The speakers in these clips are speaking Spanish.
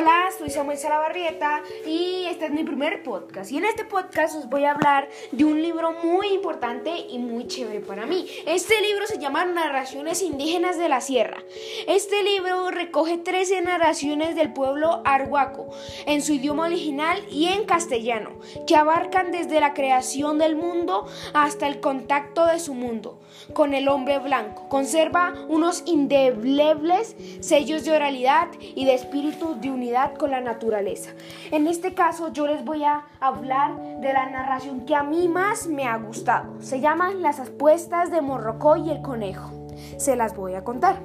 Hola, soy Samuel Salabarrieta y este es mi primer podcast. Y en este podcast os voy a hablar de un libro muy importante y muy chévere para mí. Este libro se llama Narraciones Indígenas de la Sierra. Este libro recoge 13 narraciones del pueblo arhuaco en su idioma original y en castellano, que abarcan desde la creación del mundo hasta el contacto de su mundo con el hombre blanco. Conserva unos indelebles sellos de oralidad y de espíritu de unidad con la naturaleza. En este caso yo les voy a hablar de la narración que a mí más me ha gustado. Se llama Las apuestas de Morrocoy y el conejo. Se las voy a contar.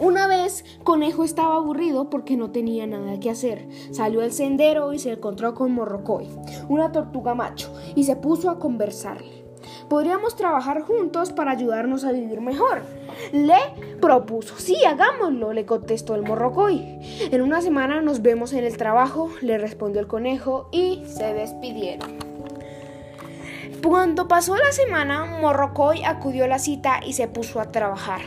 Una vez Conejo estaba aburrido porque no tenía nada que hacer. Salió al sendero y se encontró con Morrocoy, una tortuga macho, y se puso a conversarle. Podríamos trabajar juntos para ayudarnos a vivir mejor. Le propuso. Sí, hagámoslo, le contestó el morrocoy. En una semana nos vemos en el trabajo, le respondió el conejo y se despidieron. Cuando pasó la semana, Morrocoy acudió a la cita y se puso a trabajar.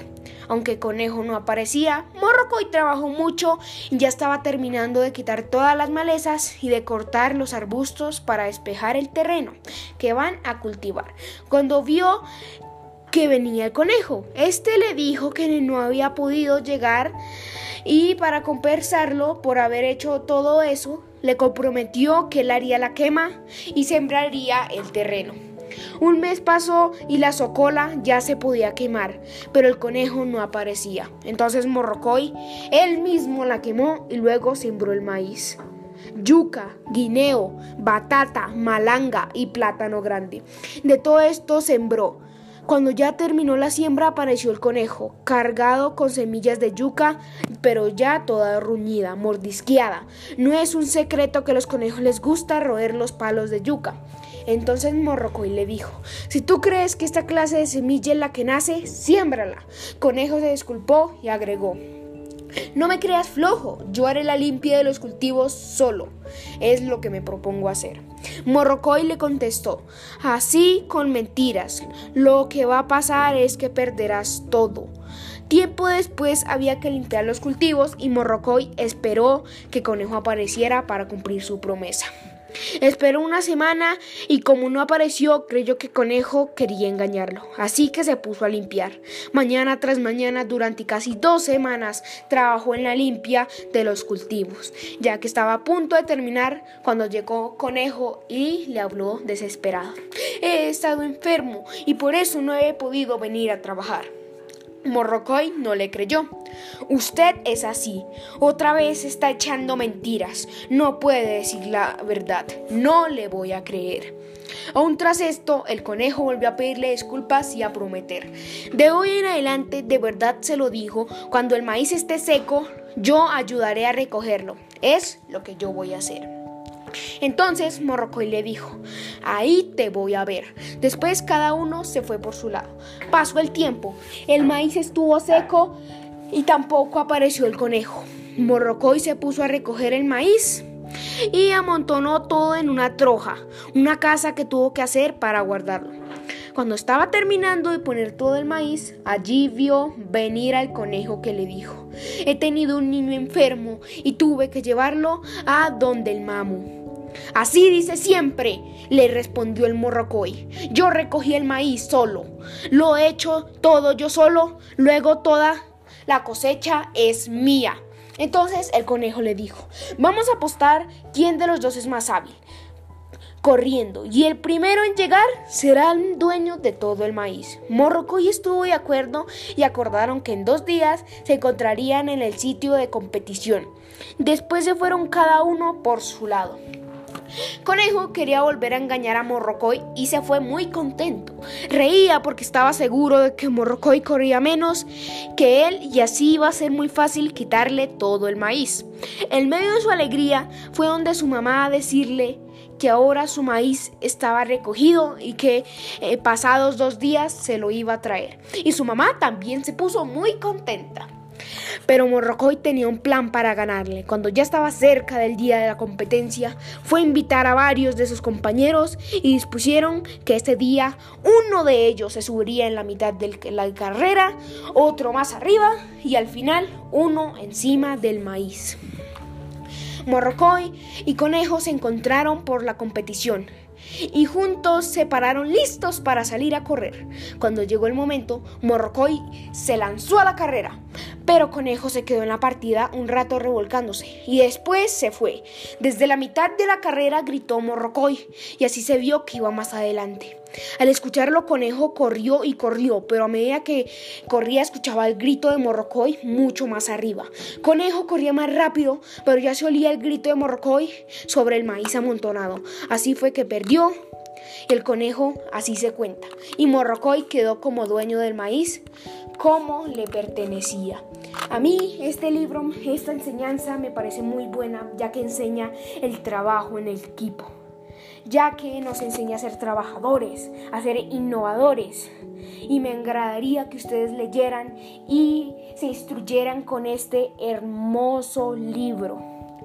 Aunque Conejo no aparecía, Morrocoy trabajó mucho y ya estaba terminando de quitar todas las malezas y de cortar los arbustos para despejar el terreno que van a cultivar. Cuando vio que venía el conejo, este le dijo que no había podido llegar y para compensarlo por haber hecho todo eso, le comprometió que él haría la quema y sembraría el terreno. Un mes pasó y la socola ya se podía quemar, pero el conejo no aparecía. Entonces Morrocoy él mismo la quemó y luego sembró el maíz. Yuca, guineo, batata, malanga y plátano grande. De todo esto sembró. Cuando ya terminó la siembra apareció el conejo, cargado con semillas de yuca, pero ya toda ruñida, mordisqueada. No es un secreto que los conejos les gusta roer los palos de yuca. Entonces Morrocoy le dijo, si tú crees que esta clase de semilla es la que nace, siémbrala. Conejo se disculpó y agregó, no me creas flojo, yo haré la limpia de los cultivos solo. Es lo que me propongo hacer. Morrocoy le contestó, así con mentiras, lo que va a pasar es que perderás todo. Tiempo después había que limpiar los cultivos y Morrocoy esperó que Conejo apareciera para cumplir su promesa. Esperó una semana y como no apareció, creyó que Conejo quería engañarlo. Así que se puso a limpiar. Mañana tras mañana, durante casi dos semanas, trabajó en la limpia de los cultivos, ya que estaba a punto de terminar cuando llegó Conejo y le habló desesperado. He estado enfermo y por eso no he podido venir a trabajar. Morrocoy no le creyó. Usted es así. Otra vez está echando mentiras. No puede decir la verdad. No le voy a creer. Aún tras esto, el conejo volvió a pedirle disculpas y a prometer. De hoy en adelante, de verdad se lo dijo, cuando el maíz esté seco, yo ayudaré a recogerlo. Es lo que yo voy a hacer. Entonces Morrocoy le dijo, ahí te voy a ver. Después cada uno se fue por su lado. Pasó el tiempo, el maíz estuvo seco y tampoco apareció el conejo. Morrocoy se puso a recoger el maíz y amontonó todo en una troja, una casa que tuvo que hacer para guardarlo. Cuando estaba terminando de poner todo el maíz, allí vio venir al conejo que le dijo, he tenido un niño enfermo y tuve que llevarlo a donde el mamu. Así dice siempre, le respondió el morrocoy. Yo recogí el maíz solo. Lo he hecho todo yo solo. Luego toda la cosecha es mía. Entonces el conejo le dijo, vamos a apostar quién de los dos es más hábil. Corriendo, y el primero en llegar será el dueño de todo el maíz. Morrocoy estuvo de acuerdo y acordaron que en dos días se encontrarían en el sitio de competición. Después se fueron cada uno por su lado. Conejo quería volver a engañar a Morrocoy y se fue muy contento. Reía porque estaba seguro de que Morrocoy corría menos que él y así iba a ser muy fácil quitarle todo el maíz. En medio de su alegría fue donde su mamá a decirle que ahora su maíz estaba recogido y que eh, pasados dos días se lo iba a traer. Y su mamá también se puso muy contenta. Pero Morrocoy tenía un plan para ganarle. Cuando ya estaba cerca del día de la competencia, fue a invitar a varios de sus compañeros y dispusieron que ese día uno de ellos se subiría en la mitad de la carrera, otro más arriba y al final uno encima del maíz. Morrocoy y Conejo se encontraron por la competición y juntos se pararon listos para salir a correr. Cuando llegó el momento, Morrocoy se lanzó a la carrera, pero Conejo se quedó en la partida un rato revolcándose y después se fue. Desde la mitad de la carrera gritó Morrocoy y así se vio que iba más adelante. Al escucharlo, Conejo corrió y corrió, pero a medida que corría escuchaba el grito de Morrocoy mucho más arriba. Conejo corría más rápido, pero ya se olía el grito de Morrocoy sobre el maíz amontonado. Así fue que perdió. El conejo así se cuenta. Y Morrocoy quedó como dueño del maíz, como le pertenecía. A mí este libro, esta enseñanza me parece muy buena, ya que enseña el trabajo en el equipo ya que nos enseña a ser trabajadores, a ser innovadores. Y me agradaría que ustedes leyeran y se instruyeran con este hermoso libro.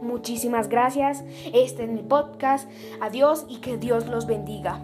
Muchísimas gracias. Este es mi podcast. Adiós y que Dios los bendiga.